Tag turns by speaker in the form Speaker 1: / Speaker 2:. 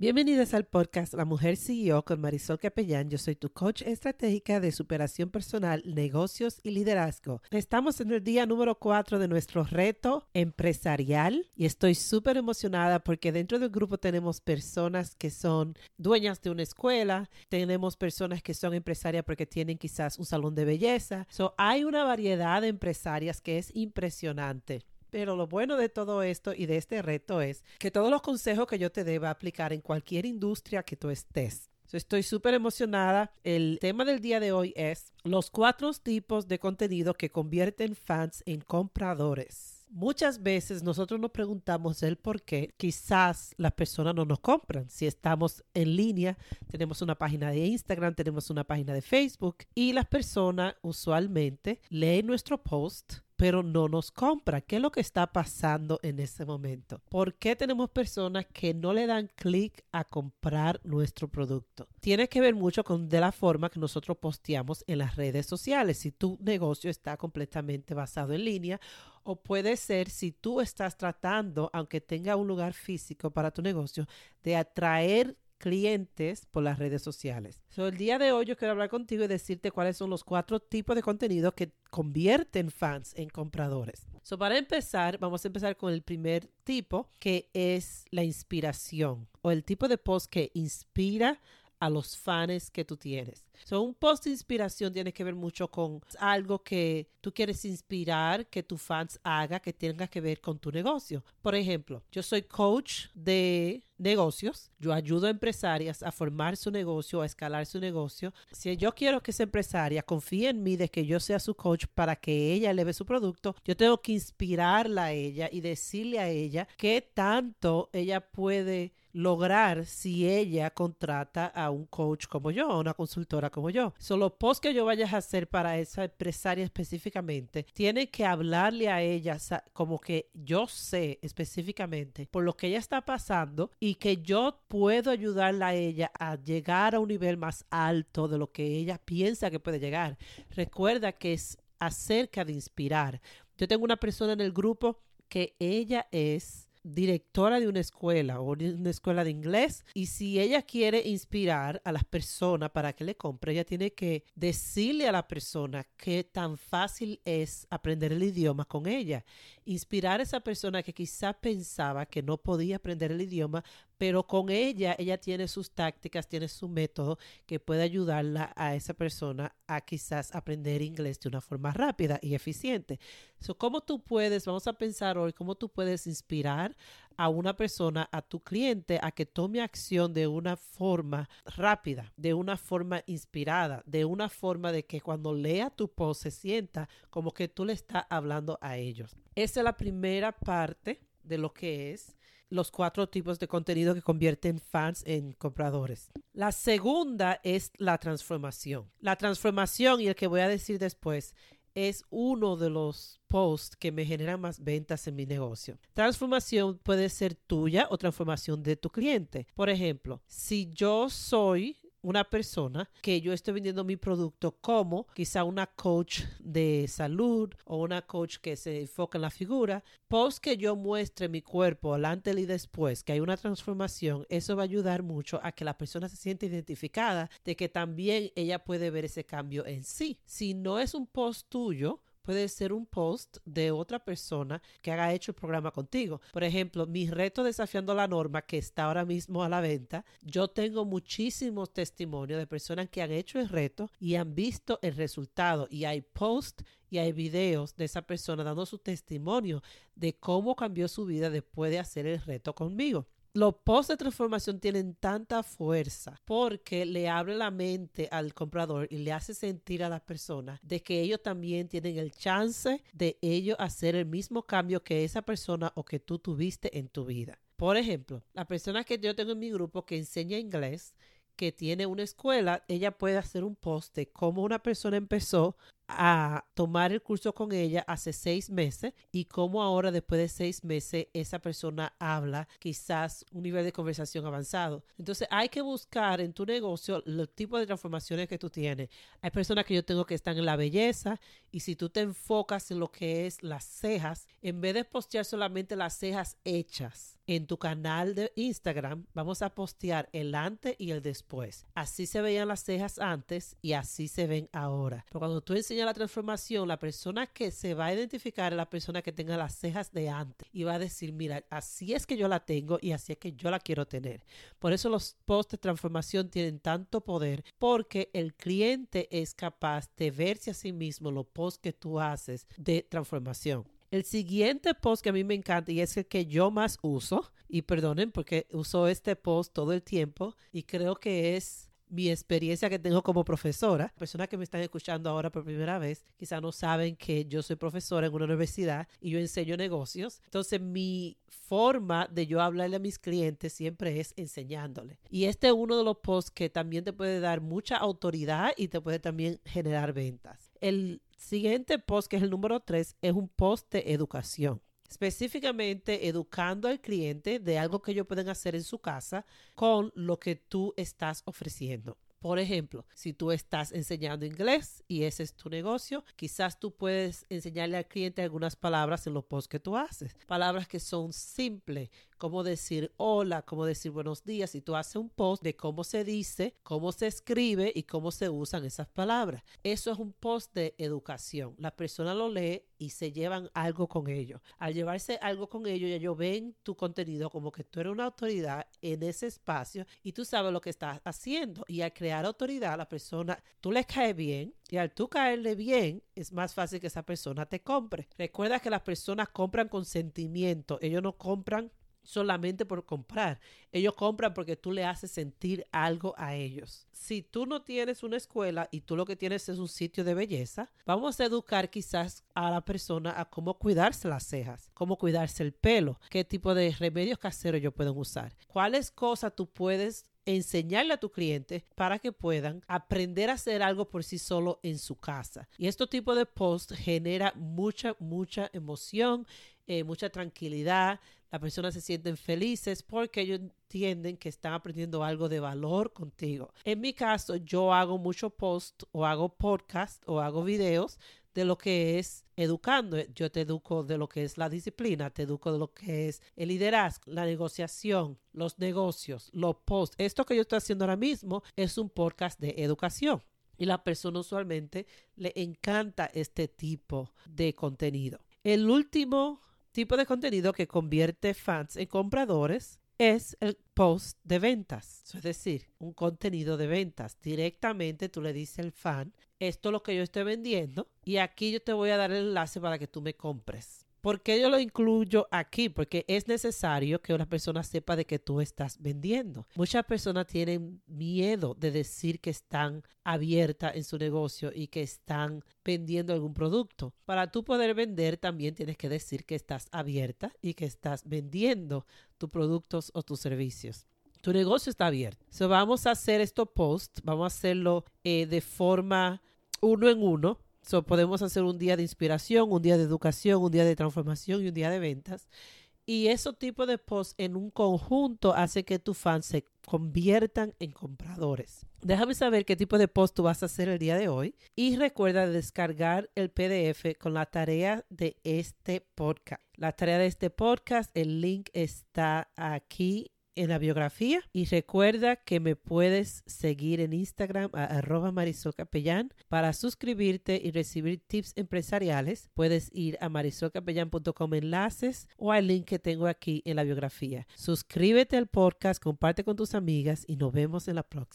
Speaker 1: Bienvenidas al podcast La Mujer CEO con Marisol Capellán. Yo soy tu coach estratégica de superación personal, negocios y liderazgo. Estamos en el día número 4 de nuestro reto empresarial y estoy súper emocionada porque dentro del grupo tenemos personas que son dueñas de una escuela, tenemos personas que son empresarias porque tienen quizás un salón de belleza. So, hay una variedad de empresarias que es impresionante. Pero lo bueno de todo esto y de este reto es que todos los consejos que yo te dé va a aplicar en cualquier industria que tú estés. estoy súper emocionada. El tema del día de hoy es los cuatro tipos de contenido que convierten fans en compradores. Muchas veces nosotros nos preguntamos el por qué quizás las personas no nos compran. Si estamos en línea, tenemos una página de Instagram, tenemos una página de Facebook y las personas usualmente leen nuestro post pero no nos compra. ¿Qué es lo que está pasando en ese momento? ¿Por qué tenemos personas que no le dan clic a comprar nuestro producto? Tiene que ver mucho con de la forma que nosotros posteamos en las redes sociales. Si tu negocio está completamente basado en línea o puede ser si tú estás tratando, aunque tenga un lugar físico para tu negocio, de atraer clientes por las redes sociales. So, el día de hoy yo quiero hablar contigo y decirte cuáles son los cuatro tipos de contenido que convierten fans en compradores. So, para empezar, vamos a empezar con el primer tipo, que es la inspiración o el tipo de post que inspira a los fans que tú tienes. So, un post de inspiración tiene que ver mucho con algo que tú quieres inspirar que tu fans haga que tenga que ver con tu negocio. Por ejemplo, yo soy coach de negocios. Yo ayudo a empresarias a formar su negocio, a escalar su negocio. Si yo quiero que esa empresaria confíe en mí de que yo sea su coach para que ella eleve su producto, yo tengo que inspirarla a ella y decirle a ella qué tanto ella puede lograr si ella contrata a un coach como yo, a una consultora como yo. Solo los posts que yo vaya a hacer para esa empresaria específicamente, tiene que hablarle a ella como que yo sé específicamente por lo que ella está pasando y que yo puedo ayudarla a ella a llegar a un nivel más alto de lo que ella piensa que puede llegar. Recuerda que es acerca de inspirar. Yo tengo una persona en el grupo que ella es directora de una escuela o de una escuela de inglés y si ella quiere inspirar a las personas para que le compre, ella tiene que decirle a la persona qué tan fácil es aprender el idioma con ella. Inspirar a esa persona que quizá pensaba que no podía aprender el idioma, pero con ella, ella tiene sus tácticas, tiene su método que puede ayudarla a esa persona a quizás aprender inglés de una forma rápida y eficiente. So, ¿Cómo tú puedes, vamos a pensar hoy, cómo tú puedes inspirar a una persona, a tu cliente, a que tome acción de una forma rápida, de una forma inspirada, de una forma de que cuando lea tu post se sienta como que tú le estás hablando a ellos? Esa es la primera parte de lo que es los cuatro tipos de contenido que convierten fans en compradores. La segunda es la transformación. La transformación, y el que voy a decir después, es uno de los posts que me generan más ventas en mi negocio. Transformación puede ser tuya o transformación de tu cliente. Por ejemplo, si yo soy una persona que yo estoy vendiendo mi producto como quizá una coach de salud o una coach que se enfoca en la figura, post que yo muestre mi cuerpo antes y después, que hay una transformación, eso va a ayudar mucho a que la persona se sienta identificada de que también ella puede ver ese cambio en sí. Si no es un post tuyo, puede ser un post de otra persona que haga hecho el programa contigo. Por ejemplo, mi reto desafiando la norma que está ahora mismo a la venta, yo tengo muchísimos testimonios de personas que han hecho el reto y han visto el resultado y hay posts y hay videos de esa persona dando su testimonio de cómo cambió su vida después de hacer el reto conmigo los posts de transformación tienen tanta fuerza porque le abre la mente al comprador y le hace sentir a las personas de que ellos también tienen el chance de ellos hacer el mismo cambio que esa persona o que tú tuviste en tu vida. Por ejemplo, la persona que yo tengo en mi grupo que enseña inglés, que tiene una escuela, ella puede hacer un post de cómo una persona empezó a tomar el curso con ella hace seis meses y cómo ahora después de seis meses esa persona habla quizás un nivel de conversación avanzado. Entonces hay que buscar en tu negocio los tipos de transformaciones que tú tienes. Hay personas que yo tengo que están en la belleza y si tú te enfocas en lo que es las cejas, en vez de postear solamente las cejas hechas, en tu canal de Instagram vamos a postear el antes y el después. Así se veían las cejas antes y así se ven ahora. Pero cuando tú enseñas la transformación, la persona que se va a identificar es la persona que tenga las cejas de antes y va a decir, mira, así es que yo la tengo y así es que yo la quiero tener. Por eso los posts de transformación tienen tanto poder porque el cliente es capaz de verse a sí mismo los posts que tú haces de transformación. El siguiente post que a mí me encanta y es el que yo más uso, y perdonen porque uso este post todo el tiempo y creo que es mi experiencia que tengo como profesora. Personas que me están escuchando ahora por primera vez, quizá no saben que yo soy profesora en una universidad y yo enseño negocios. Entonces, mi forma de yo hablarle a mis clientes siempre es enseñándole. Y este es uno de los posts que también te puede dar mucha autoridad y te puede también generar ventas. El siguiente post, que es el número 3, es un post de educación. Específicamente educando al cliente de algo que ellos pueden hacer en su casa con lo que tú estás ofreciendo. Por ejemplo, si tú estás enseñando inglés y ese es tu negocio, quizás tú puedes enseñarle al cliente algunas palabras en los posts que tú haces. Palabras que son simples, como decir hola, como decir buenos días. Y tú haces un post de cómo se dice, cómo se escribe y cómo se usan esas palabras. Eso es un post de educación. La persona lo lee y se llevan algo con ello. Al llevarse algo con ello, ellos ven tu contenido como que tú eres una autoridad en ese espacio y tú sabes lo que estás haciendo. Y al crear autoridad, la persona, tú le caes bien y al tú caerle bien, es más fácil que esa persona te compre. Recuerda que las personas compran con sentimiento, ellos no compran solamente por comprar. Ellos compran porque tú le haces sentir algo a ellos. Si tú no tienes una escuela y tú lo que tienes es un sitio de belleza, vamos a educar quizás a la persona a cómo cuidarse las cejas, cómo cuidarse el pelo, qué tipo de remedios caseros ellos pueden usar, cuáles cosas tú puedes enseñarle a tu cliente para que puedan aprender a hacer algo por sí solo en su casa. Y este tipo de post genera mucha, mucha emoción, eh, mucha tranquilidad, las personas se sienten felices porque ellos entienden que están aprendiendo algo de valor contigo. En mi caso, yo hago mucho post o hago podcast o hago videos de lo que es educando. Yo te educo de lo que es la disciplina, te educo de lo que es el liderazgo, la negociación, los negocios, los posts. Esto que yo estoy haciendo ahora mismo es un podcast de educación. Y la persona usualmente le encanta este tipo de contenido. El último tipo de contenido que convierte fans en compradores es el post de ventas, es decir, un contenido de ventas. Directamente tú le dices al fan, esto es lo que yo estoy vendiendo y aquí yo te voy a dar el enlace para que tú me compres. ¿Por qué yo lo incluyo aquí? Porque es necesario que una persona sepa de que tú estás vendiendo. Muchas personas tienen miedo de decir que están abiertas en su negocio y que están vendiendo algún producto. Para tú poder vender también tienes que decir que estás abierta y que estás vendiendo tus productos o tus servicios. Tu negocio está abierto. So, vamos a hacer estos posts, vamos a hacerlo eh, de forma uno en uno So, podemos hacer un día de inspiración, un día de educación, un día de transformación y un día de ventas. Y esos tipos de posts en un conjunto hace que tus fans se conviertan en compradores. Déjame saber qué tipo de post tú vas a hacer el día de hoy. Y recuerda descargar el PDF con la tarea de este podcast. La tarea de este podcast, el link está aquí en la biografía. Y recuerda que me puedes seguir en Instagram a arroba Marisol Capellán. Para suscribirte y recibir tips empresariales, puedes ir a marisolcapellán.com enlaces o al link que tengo aquí en la biografía. Suscríbete al podcast, comparte con tus amigas y nos vemos en la próxima.